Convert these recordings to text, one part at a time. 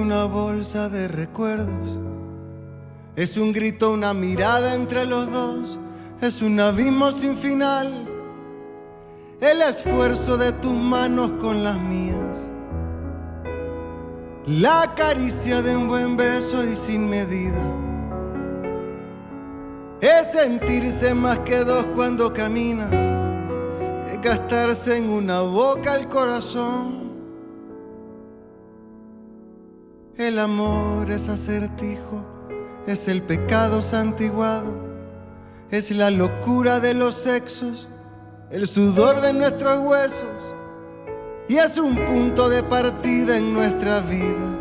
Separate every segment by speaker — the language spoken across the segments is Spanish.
Speaker 1: Una bolsa de recuerdos. Es un grito, una mirada entre los dos. Es un abismo sin final. El esfuerzo de tus manos con las mías. La caricia de un buen beso y sin medida. Es sentirse más que dos cuando caminas. Es gastarse en una boca el corazón El amor es acertijo, es el pecado santiguado, es la locura de los sexos, el sudor de nuestros huesos y es un punto de partida en nuestra vida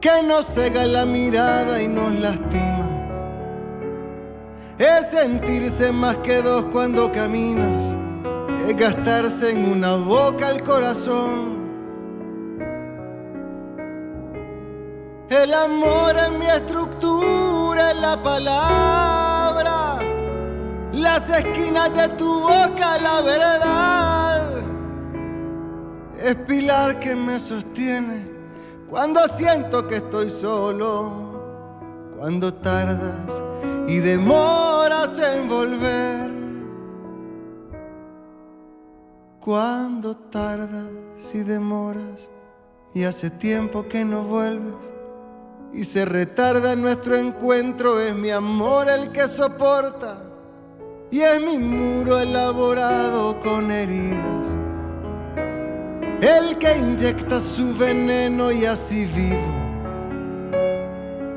Speaker 1: que nos cega la mirada y nos lastima. Es sentirse más que dos cuando caminas, es gastarse en una boca el corazón El amor es mi estructura, es la palabra. Las esquinas de tu boca, la verdad. Es pilar que me sostiene cuando siento que estoy solo. Cuando tardas y demoras en volver. Cuando tardas y demoras y hace tiempo que no vuelves y se retarda nuestro encuentro, es mi amor el que soporta y es mi muro elaborado con heridas. El que inyecta su veneno y así vivo.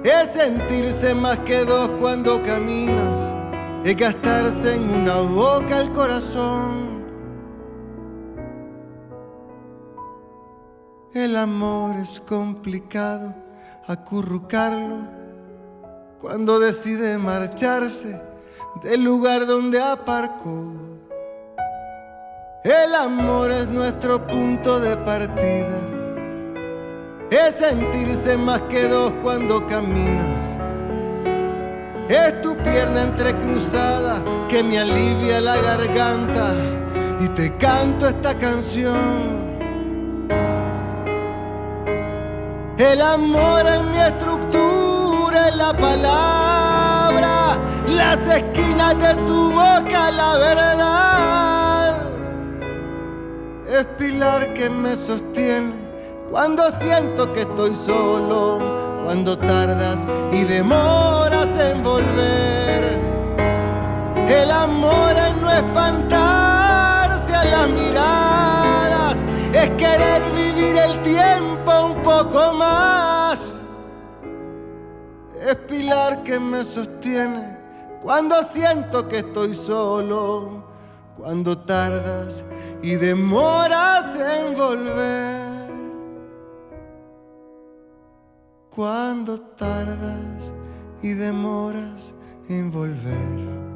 Speaker 1: Es sentirse más que dos cuando caminas, es gastarse en una boca el corazón. El amor es complicado acurrucarlo cuando decide marcharse del lugar donde aparcó. El amor es nuestro punto de partida. Es sentirse más que dos cuando caminas. Es tu pierna entrecruzada que me alivia la garganta y te canto esta canción El amor es mi estructura, es la palabra, las esquinas de tu boca, la verdad. Es pilar que me sostiene cuando siento que estoy solo, cuando tardas y demoras en volver. El amor es no espantarse a las miradas, es querer un poco más. Es pilar que me sostiene cuando siento que estoy solo, cuando tardas y demoras en volver. Cuando tardas y demoras en volver.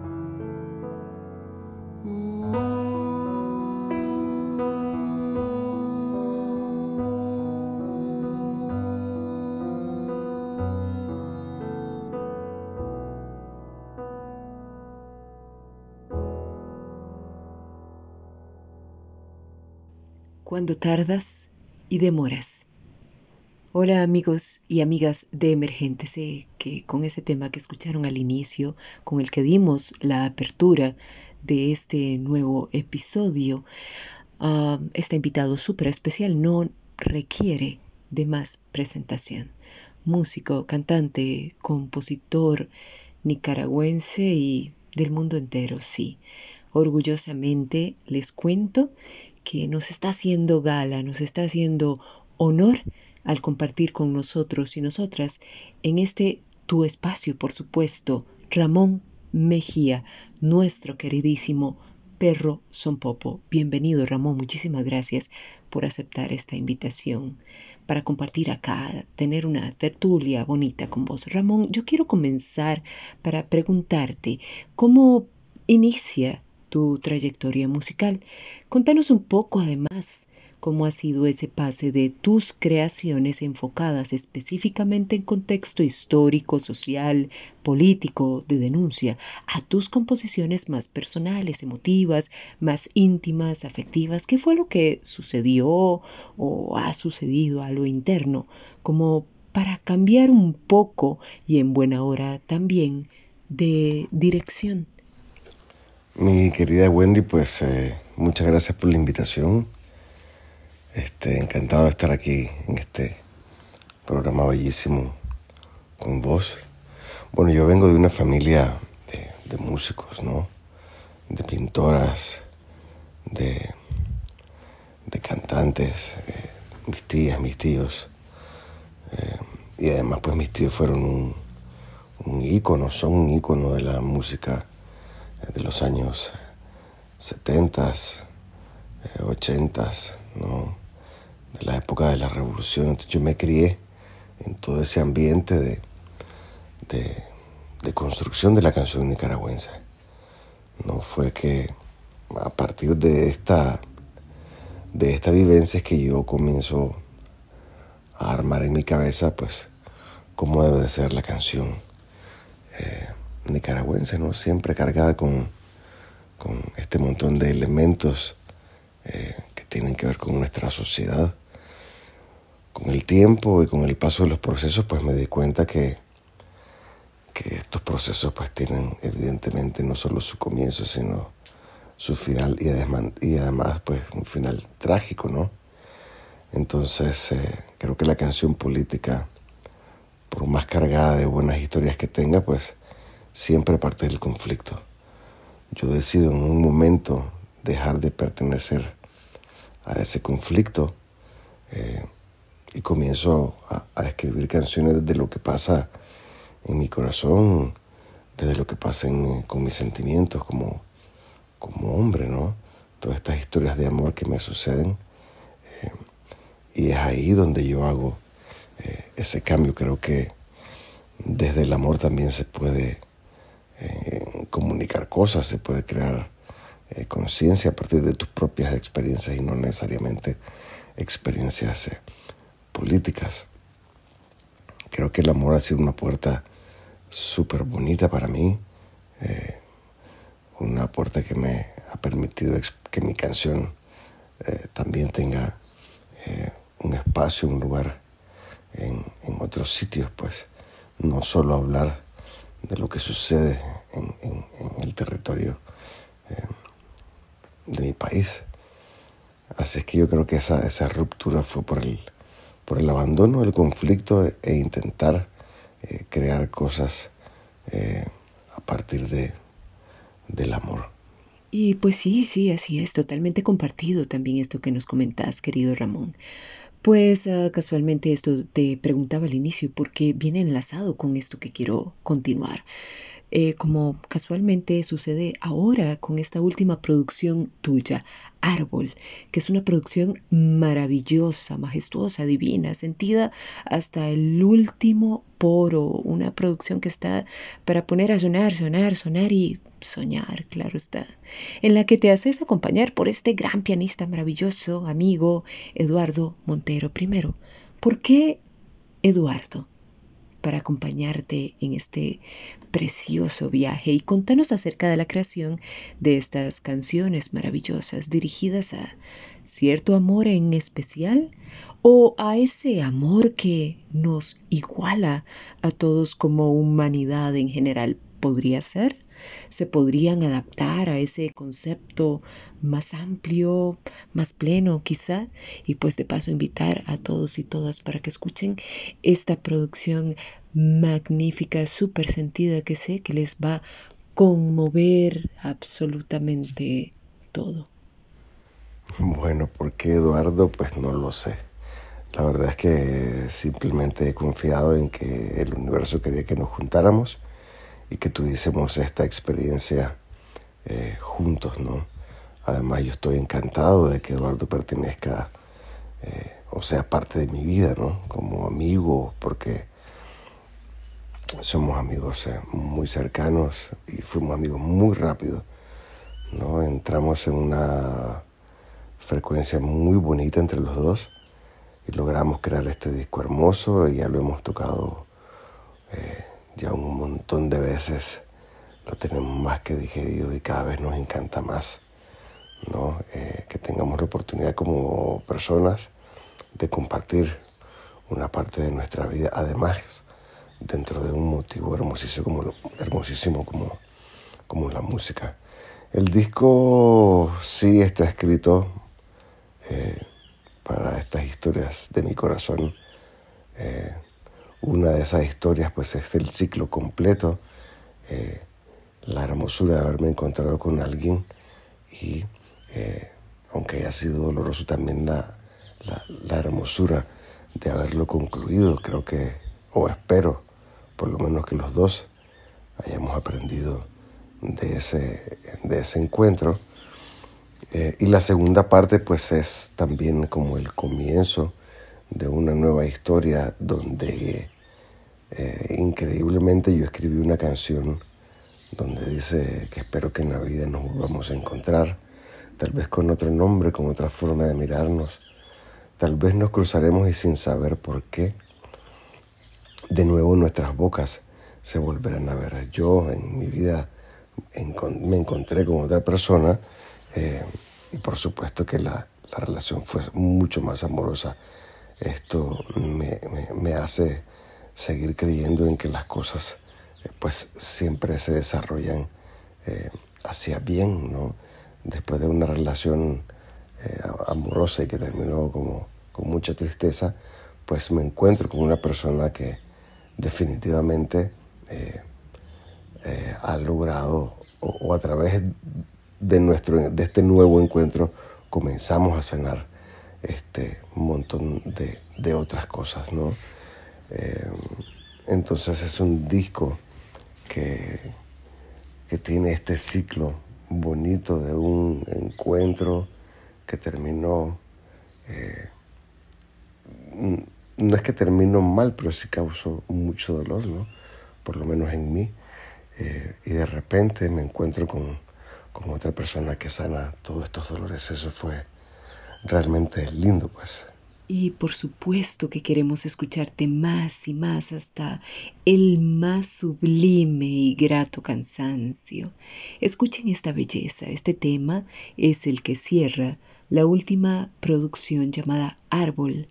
Speaker 2: Cuando tardas y demoras. Hola amigos y amigas de Emergente. Sé que con ese tema que escucharon al inicio, con el que dimos la apertura de este nuevo episodio, uh, este invitado súper especial no requiere de más presentación. Músico, cantante, compositor nicaragüense y del mundo entero, sí. Orgullosamente les cuento que nos está haciendo gala, nos está haciendo honor al compartir con nosotros y nosotras en este tu espacio, por supuesto, Ramón Mejía, nuestro queridísimo perro son popo. Bienvenido Ramón, muchísimas gracias por aceptar esta invitación para compartir acá, tener una tertulia bonita con vos. Ramón, yo quiero comenzar para preguntarte cómo inicia tu trayectoria musical. Contanos un poco además cómo ha sido ese pase de tus creaciones enfocadas específicamente en contexto histórico, social, político, de denuncia, a tus composiciones más personales, emotivas, más íntimas, afectivas. ¿Qué fue lo que sucedió o ha sucedido a lo interno? Como para cambiar un poco y en buena hora también de dirección.
Speaker 3: Mi querida Wendy, pues eh, muchas gracias por la invitación. Este, encantado de estar aquí en este programa bellísimo con vos. Bueno, yo vengo de una familia de, músicos, ¿no? De pintoras, de, de cantantes, eh, mis tías, mis tíos. Eh, y además, pues mis tíos fueron un, un ícono, son un ícono de la música de los años 70, 80, ¿no? de la época de la revolución. Entonces yo me crié en todo ese ambiente de, de, construcción de la canción nicaragüense. No fue que a partir de esta, de esta vivencia es que yo comienzo a armar en mi cabeza pues cómo debe de ser la canción eh, nicaragüense, ¿no? siempre cargada con, con este montón de elementos eh, que tienen que ver con nuestra sociedad con el tiempo y con el paso de los procesos, pues me di cuenta que, que estos procesos pues tienen evidentemente no solo su comienzo, sino su final y además, pues un final trágico, ¿no? Entonces eh, creo que la canción política, por más cargada de buenas historias que tenga, pues siempre parte del conflicto. Yo decido en un momento dejar de pertenecer a ese conflicto. Eh, y comienzo a, escribir canciones desde lo que pasa en mi corazón, desde lo que pasa con mis sentimientos como, como hombre, ¿no? Todas estas historias de amor que me suceden. Eh, y es ahí donde yo hago eh, ese cambio. Creo que desde el amor también se puede eh, comunicar cosas, se puede crear conciencia a partir de tus propias experiencias y no necesariamente experiencias políticas. Creo que el amor ha sido una puerta súper bonita para mí, eh, una puerta que me ha permitido que mi canción eh, también tenga eh, un espacio, un lugar en, otros sitios, pues no solo hablar de lo que sucede en, el territorio de mi país. Así es que yo creo que esa, esa ruptura fue por el, por el abandono del conflicto e intentar eh, crear cosas eh, a partir de, del amor.
Speaker 2: Y pues sí, sí, así es, totalmente compartido también esto que nos comentas, querido Ramón. Pues ah, casualmente esto te preguntaba al inicio porque viene enlazado con esto que quiero continuar. Eh, como casualmente sucede ahora con esta última producción tuya, Árbol, que es una producción maravillosa, majestuosa, divina, sentida hasta el último poro, una producción que está para poner a sonar, sonar, sonar y soñar, claro está, en la que te haces acompañar por este gran pianista maravilloso, amigo, Eduardo Montero I. ¿Por qué Eduardo? Para acompañarte en este precioso viaje. Y contanos acerca de la creación de estas canciones maravillosas dirigidas a cierto amor en especial o a ese amor que nos iguala a todos como humanidad en general podría ser, se podrían adaptar a ese concepto más amplio, más pleno quizá, y pues de paso invitar a todos y todas para que escuchen esta producción magnífica, súper sentida que sé que les va a conmover absolutamente todo.
Speaker 3: Bueno, ¿por qué Eduardo? Pues no lo sé. La verdad es que simplemente he confiado en que el universo quería que nos juntáramos y que tuviésemos esta experiencia eh, juntos, ¿no? Además, yo estoy encantado de que Eduardo pertenezca, eh, o sea, parte de mi vida, ¿no? Como amigo, porque somos amigos eh, muy cercanos y fuimos amigos muy rápido, ¿no? Entramos en una frecuencia muy bonita entre los dos y logramos crear este disco hermoso y ya lo hemos tocado eh, ya un montón de veces, lo tenemos más que digerido y cada vez nos encanta más, ¿no? Eh, que tengamos la oportunidad como personas de compartir una parte de nuestra vida, además dentro de un motivo hermosísimo como, hermosísimo como, como la música. El disco sí está escrito eh, para estas historias de mi corazón. Eh, una de esas historias pues es el ciclo completo, eh, la hermosura de haberme encontrado con alguien y aunque haya sido doloroso también la, la, hermosura de haberlo concluido, creo que, o espero por lo menos que los dos hayamos aprendido de ese, de ese encuentro. Eh, y la segunda parte pues es también como el comienzo de una nueva historia donde eh, increíblemente yo escribí una canción donde dice que espero que en la vida nos volvamos a encontrar, tal vez con otro nombre, con otra forma de mirarnos, tal vez nos cruzaremos y sin saber por qué, de nuevo nuestras bocas se volverán a ver. Yo en mi vida me encontré con otra persona eh, y por supuesto que la, la, relación fue mucho más amorosa. Esto me, me, hace seguir creyendo en que las cosas eh, pues siempre se desarrollan eh, hacia bien, ¿no? Después de una relación amorosa y que terminó como con mucha tristeza, pues me encuentro con una persona que definitivamente ha logrado o, a través de, nuestro, de este nuevo encuentro comenzamos a sanar este montón de, otras cosas, ¿no? Eh, entonces es un disco que, que tiene este ciclo bonito de un encuentro que terminó, eh, no es que terminó mal, pero sí causó mucho dolor, ¿no? Por lo menos en mí. Eh, y de repente me encuentro con, con otra persona que sana todos estos dolores. Eso fue realmente lindo, pues.
Speaker 2: Y por supuesto que queremos escucharte más y más hasta el más sublime y grato cansancio. Escuchen esta belleza. Este tema es el que cierra la última producción llamada Árbol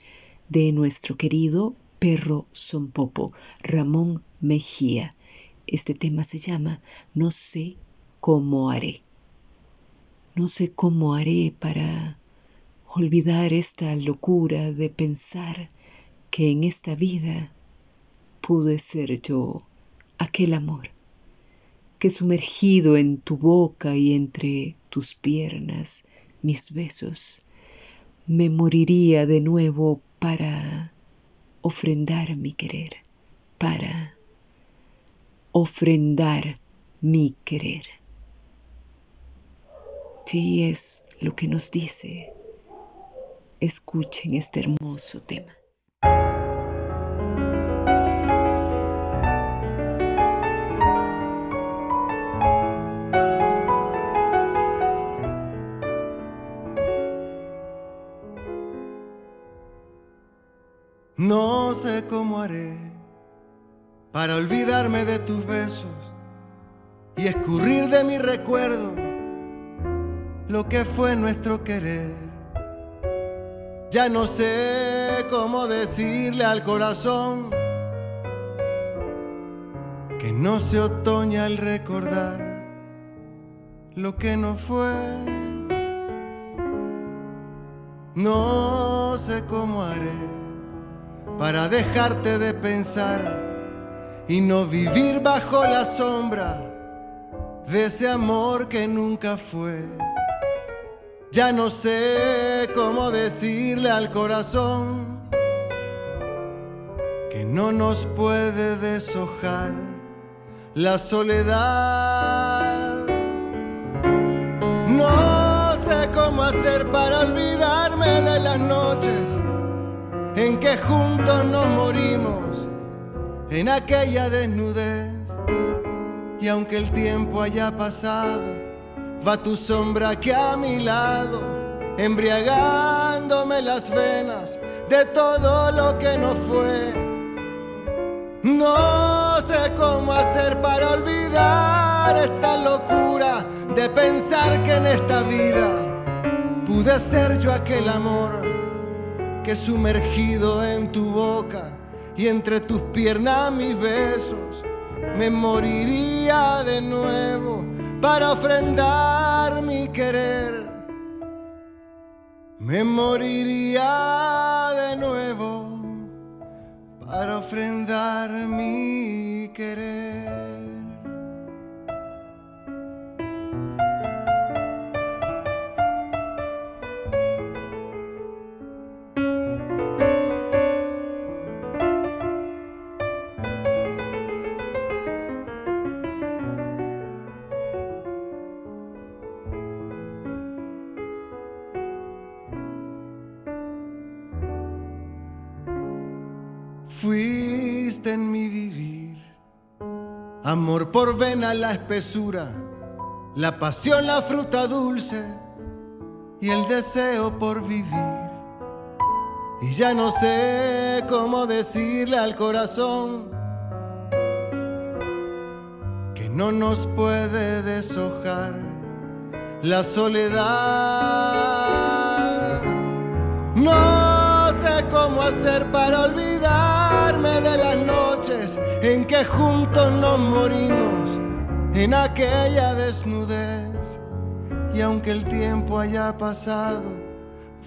Speaker 2: de nuestro querido perro Sonpopo, Ramón Mejía. Este tema se llama No sé cómo haré. No sé cómo haré para olvidar esta locura de pensar que en esta vida pude ser yo aquel amor que sumergido en tu boca y entre tus piernas mis besos, me moriría de nuevo para ofrendar mi querer, para ofrendar mi querer. Si es lo que nos dice. Escuchen este hermoso tema.
Speaker 1: No sé cómo haré para olvidarme de tus besos y escurrir de mi recuerdo lo que fue nuestro querer. Ya no sé cómo decirle al corazón que no se otoña al recordar lo que no fue. No sé cómo haré para dejarte de pensar y no vivir bajo la sombra de ese amor que nunca fue. Ya no sé cómo decirle al corazón que no nos puede deshojar la soledad. No sé hacer para olvidarme de las noches en que juntos nos morimos en aquella desnudez? Y aunque el tiempo haya pasado, va tu sombra aquí a mi lado, embriagándome las venas de todo lo que no fue. No sé cómo hacer para olvidar esta locura de pensar que en esta vida pude ser yo aquel amor que sumergido en tu boca y entre tus piernas mis besos me moriría de nuevo para ofrendar mi querer. Me moriría de nuevo para ofrendar mi querer. En mi vivir, amor por vena la espesura, la pasión la fruta dulce y el deseo por vivir. Y ya no sé cómo decirle al corazón que no nos puede deshojar la soledad. No sé cómo hacer para noches en que juntos nos morimos en aquella desnudez. Y aunque el tiempo haya pasado,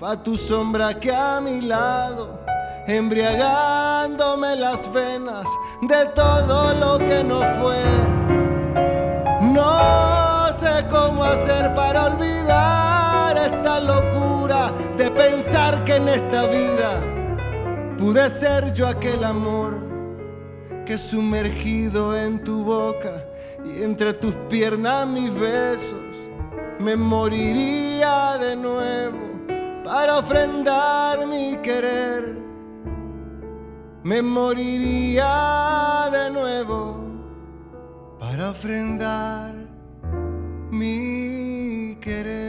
Speaker 1: va tu sombra que a mi lado, embriagándome las venas de todo lo que no fue. No sé cómo hacer para olvidar esta locura de pensar que en esta vida pude ser yo aquel amor que sumergido en tu boca y entre tus piernas mis besos me moriría de nuevo para ofrendar mi querer. Me moriría de nuevo para ofrendar mi querer.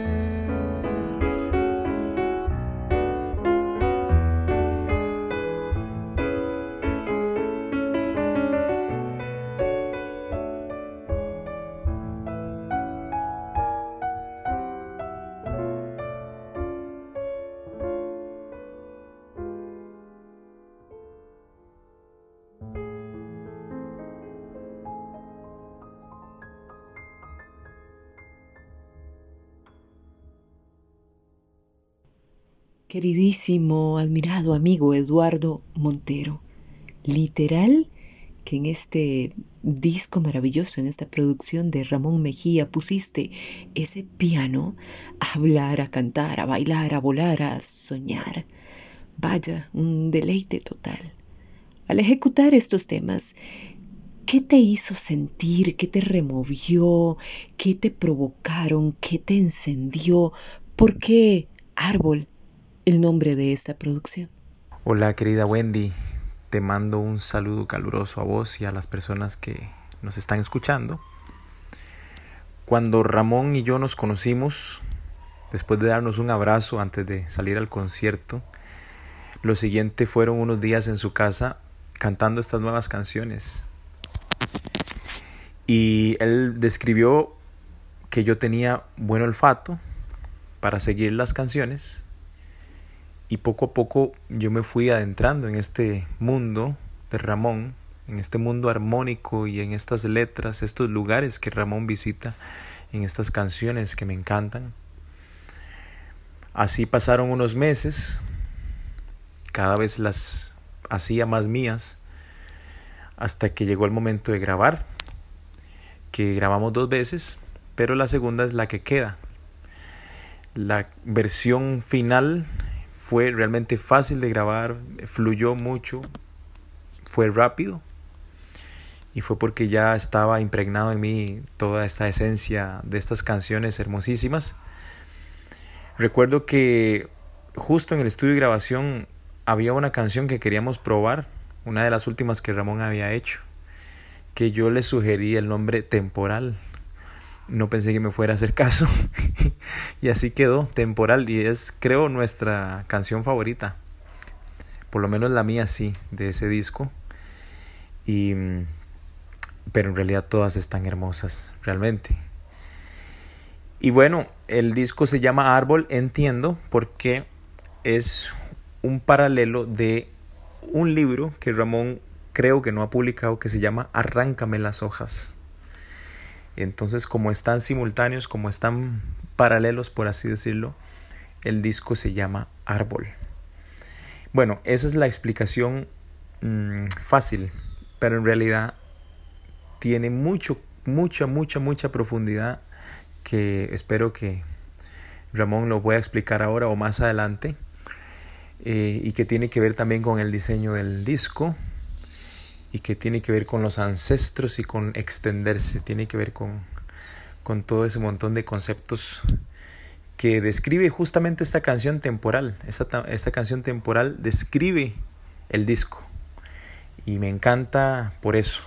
Speaker 2: Queridísimo, admirado amigo Eduardo Montero, literal que en este disco maravilloso, en esta producción de Ramón Mejía, pusiste ese piano a hablar, a cantar, a bailar, a volar, a soñar. Vaya, un deleite total. Al ejecutar estos temas, ¿qué te hizo sentir? ¿Qué te removió? ¿Qué te provocaron? ¿Qué te encendió? ¿Por qué árbol? El nombre de esta producción.
Speaker 4: Hola querida Wendy, te mando un saludo caluroso a vos y a las personas que nos están escuchando. Cuando Ramón y yo nos conocimos, después de darnos un abrazo antes de salir al concierto, lo siguiente fueron unos días en su casa cantando estas nuevas canciones. Y él describió que yo tenía buen olfato para seguir las canciones y poco a poco yo me fui adentrando en este mundo de Ramón, en este mundo armónico y en estas letras, estos lugares que Ramón visita, en estas canciones que me encantan. Así pasaron unos meses, cada vez las hacía más mías, hasta que llegó el momento de grabar, que grabamos dos veces, pero la segunda es la que queda. La versión final fue realmente fácil de grabar, fluyó mucho, fue rápido y fue porque ya estaba impregnado en mí toda esta esencia de estas canciones hermosísimas. Recuerdo que justo en el estudio de grabación había una canción que queríamos probar, una de las últimas que Ramón había hecho, que yo le sugerí el nombre Temporal. No pensé que me fuera a hacer caso y así quedó, Temporal, y es creo nuestra canción favorita, por lo menos la mía sí, de ese disco. Y, pero en realidad todas están hermosas, realmente. Y bueno, el disco se llama Árbol, entiendo, porque es un paralelo de un libro que Ramón creo que no ha publicado que se llama Arráncame las hojas. Entonces, como están simultáneos, como están paralelos, por así decirlo, el disco se llama Árbol. Bueno, esa es la explicación mm, fácil, pero en realidad tiene mucho, mucha, mucha, mucha profundidad que espero que Ramón lo pueda explicar ahora o más adelante eh, y que tiene que ver también con el diseño del disco y que tiene que ver con los ancestros y con extenderse, tiene que ver con, con todo ese montón de conceptos que describe justamente esta canción temporal. Esta, esta canción temporal describe el disco y me encanta por eso.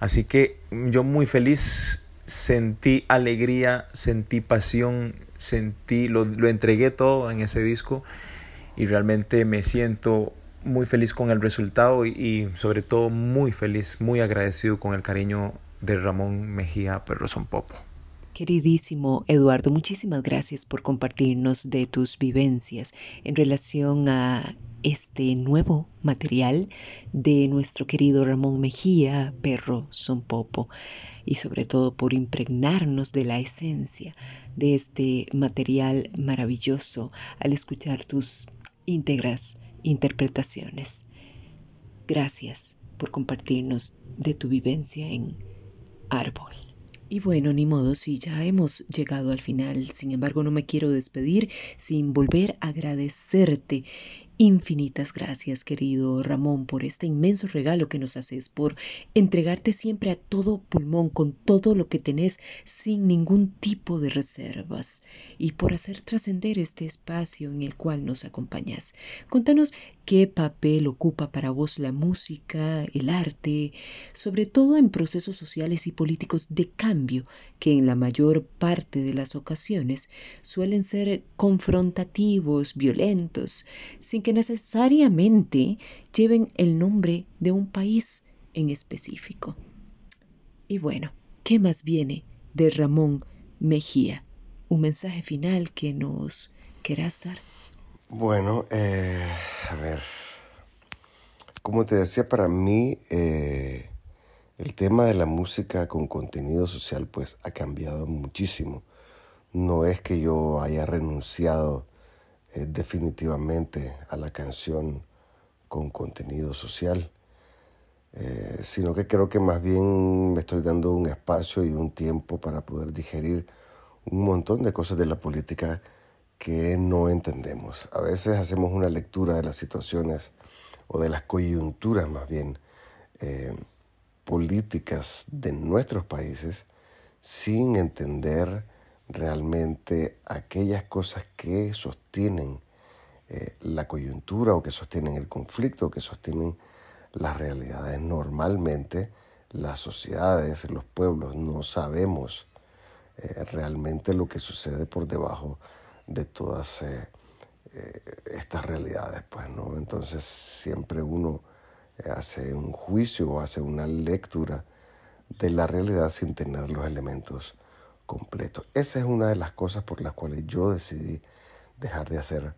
Speaker 4: Así que yo muy feliz sentí alegría, sentí pasión, sentí, lo, lo, entregué todo en ese disco y realmente me siento muy feliz con el resultado y, sobre todo muy feliz, muy agradecido con el cariño de Ramón Mejía Perrozón Popo.
Speaker 2: Queridísimo Eduardo, muchísimas gracias por compartirnos de tus vivencias en relación a este nuevo material de nuestro querido Ramón Mejía, Perro Son Popo, y sobre todo por impregnarnos de la esencia de este material maravilloso al escuchar tus íntegras interpretaciones. Gracias por compartirnos de tu vivencia en Árbol. Y bueno, ni modo, si ya hemos llegado al final, sin embargo no me quiero despedir sin volver a agradecerte Infinitas gracias, querido Ramón, por este inmenso regalo que nos haces, por entregarte siempre a todo pulmón, con todo lo que tenés, sin ningún tipo de reservas, y por hacer trascender este espacio en el cual nos acompañas. Contanos qué papel ocupa para vos la música, el arte, sobre todo en procesos sociales y políticos de cambio que en la mayor parte de las ocasiones suelen ser confrontativos, violentos, sin que necesariamente lleven el nombre de un país en específico. Y bueno, ¿qué más viene de Ramón Mejía? ¿Un mensaje final que nos querás dar?
Speaker 3: Bueno, eh, a ver, como te decía, para mí eh, el tema de la música con contenido social pues ha cambiado muchísimo. No es que yo haya renunciado eh, definitivamente a la canción con contenido social, eh, sino que creo que más bien me estoy dando un espacio y un tiempo para poder digerir un montón de cosas de la política que no entendemos. A veces hacemos una lectura de las situaciones o de las coyunturas más bien eh, políticas de nuestros países sin entender realmente aquellas cosas que sostienen eh, la coyuntura o que sostienen el conflicto, o que sostienen las realidades. Normalmente las sociedades, los pueblos no sabemos eh, realmente lo que sucede por debajo de todas eh, estas realidades. Pues, ¿no? Entonces siempre uno hace un juicio o hace una lectura de la realidad sin tener los elementos Esa es una de las cosas por las cuales yo decidí dejar de hacer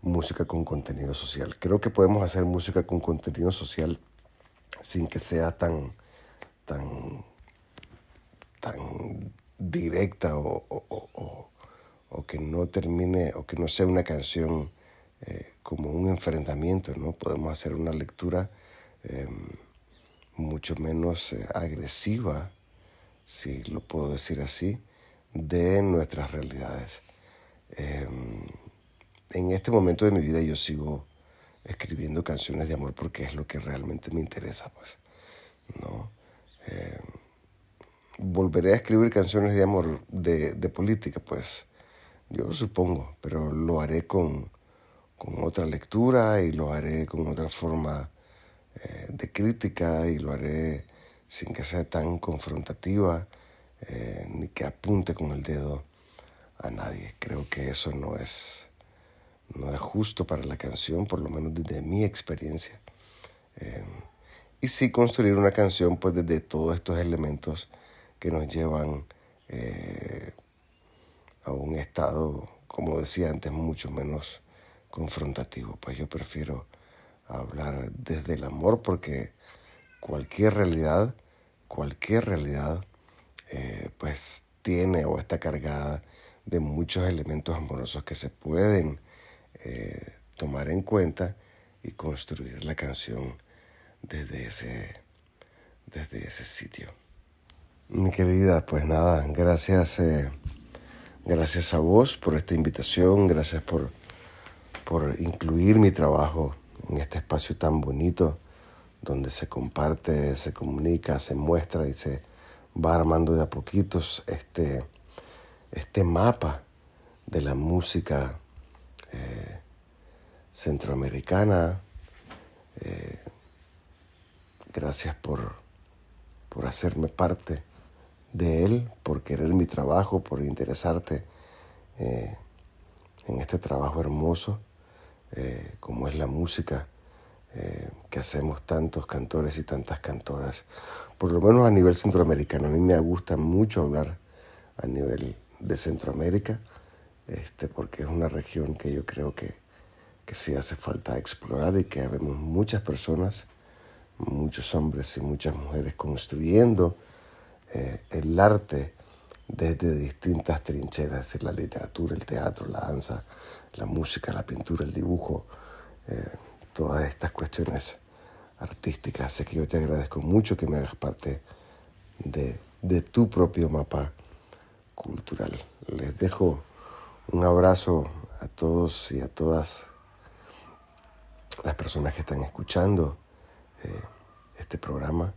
Speaker 3: música con contenido social. Creo que podemos hacer música con contenido social sin que sea tan, tan, tan directa o, que no termine o que no sea una canción eh, como un enfrentamiento, ¿no? Podemos hacer una lectura em, mucho menos eh, agresiva si lo puedo decir así, de nuestras realidades. Em, en este momento de mi vida yo sigo escribiendo canciones de amor porque es lo que realmente me interesa, pues, ¿no? Em, volveré a escribir canciones de amor de, política, pues Yo supongo, pero lo haré con, con otra lectura y lo haré con otra forma eh, de crítica y lo haré sin que sea tan confrontativa eh, ni que apunte con el dedo a nadie. Creo que eso no es, no es justo para la canción, por lo menos desde mi experiencia. Eh, y sí construir una canción pues desde todos estos elementos que nos llevan a un estado, como decía antes, mucho menos confrontativo. Pues yo prefiero hablar desde el amor porque cualquier realidad, cualquier realidad, eh, pues tiene o está cargada de muchos elementos amorosos que se pueden eh, tomar en cuenta y construir la canción desde ese, desde ese sitio. Mi querida, pues nada, gracias, eh, gracias a vos por esta invitación, gracias por, por incluir mi trabajo en este espacio tan bonito donde se comparte, se comunica, se muestra y se va armando de a poquitos este, este mapa de la música eh, centroamericana. Eh, gracias por, por hacerme parte de él, por querer mi trabajo, por interesarte eh, en este trabajo hermoso. Como es la música eh, que hacemos tantos cantores y tantas cantoras, por lo menos a nivel centroamericano. A mí me gusta mucho hablar a nivel de Centroamérica, este, porque es una región que yo creo que, que sí hace falta explorar y que vemos muchas personas, muchos hombres y muchas mujeres construyendo eh, el arte desde distintas trincheras, la literatura, el teatro, la danza, la música, la pintura, el dibujo, eh, todas estas cuestiones artísticas. Así que yo te agradezco mucho que me hagas parte de, tu propio mapa cultural. Les dejo un abrazo a todos y a todas las personas que están escuchando eh, este programa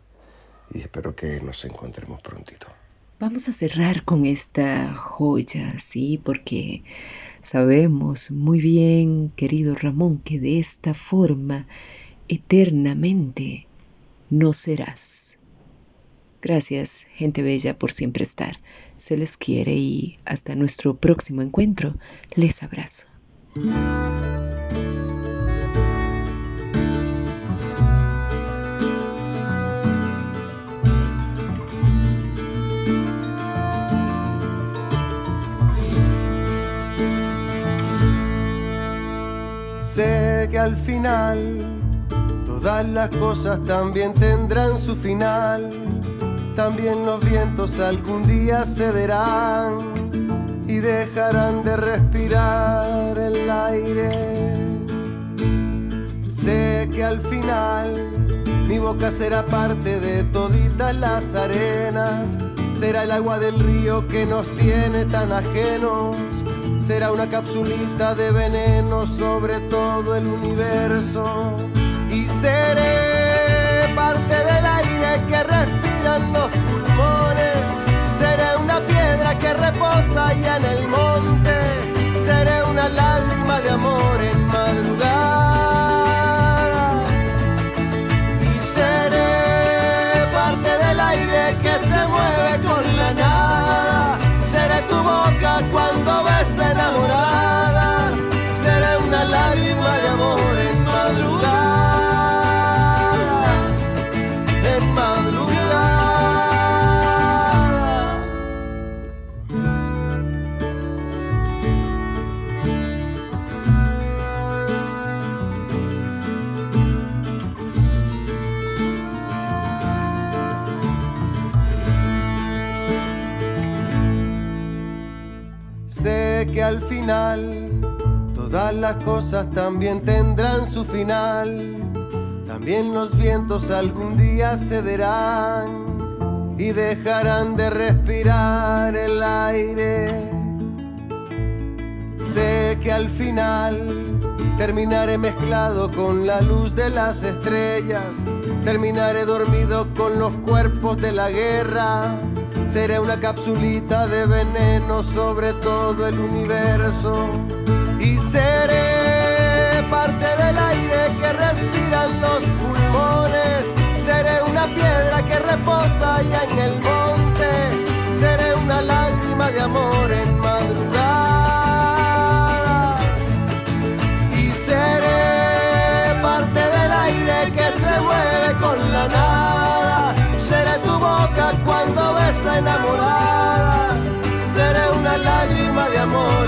Speaker 3: y espero que nos encontremos prontito.
Speaker 2: Vamos a cerrar con esta joya, sí, porque sabemos muy bien, querido Ramón, que de esta forma eternamente no serás. Gracias, gente bella, por siempre estar. Se les quiere y hasta nuestro próximo encuentro. Les abrazo.
Speaker 1: Al final todas las cosas también tendrán su final. También los vientos algún día cederán y dejarán de respirar el aire. Sé que al final mi boca será parte de toditas las arenas. Será el agua del río que nos tiene tan ajenos será una capsulita de veneno sobre todo el universo. Y seré parte del aire que respiran los pulmones, seré una piedra que reposa allá en el monte, seré una lágrima de amor en madrugada. Y seré parte del aire que se mueve con la nada, cuando enamorada, seré una lágrima de amor que al final todas las cosas también tendrán su final. También los vientos algún día cederán y dejarán de respirar el aire. Sé que al final terminaré mezclado con la luz de las estrellas, terminaré dormido con los cuerpos de la guerra Seré una capsulita de veneno sobre todo el universo. Y seré parte del aire que respiran los pulmones. Seré una piedra que reposa allá en el monte. Seré una lágrima de amor en madrugada. Y seré parte del aire que se mueve con la nada. Seré tu boca enamorada. Seré una lágrima de amor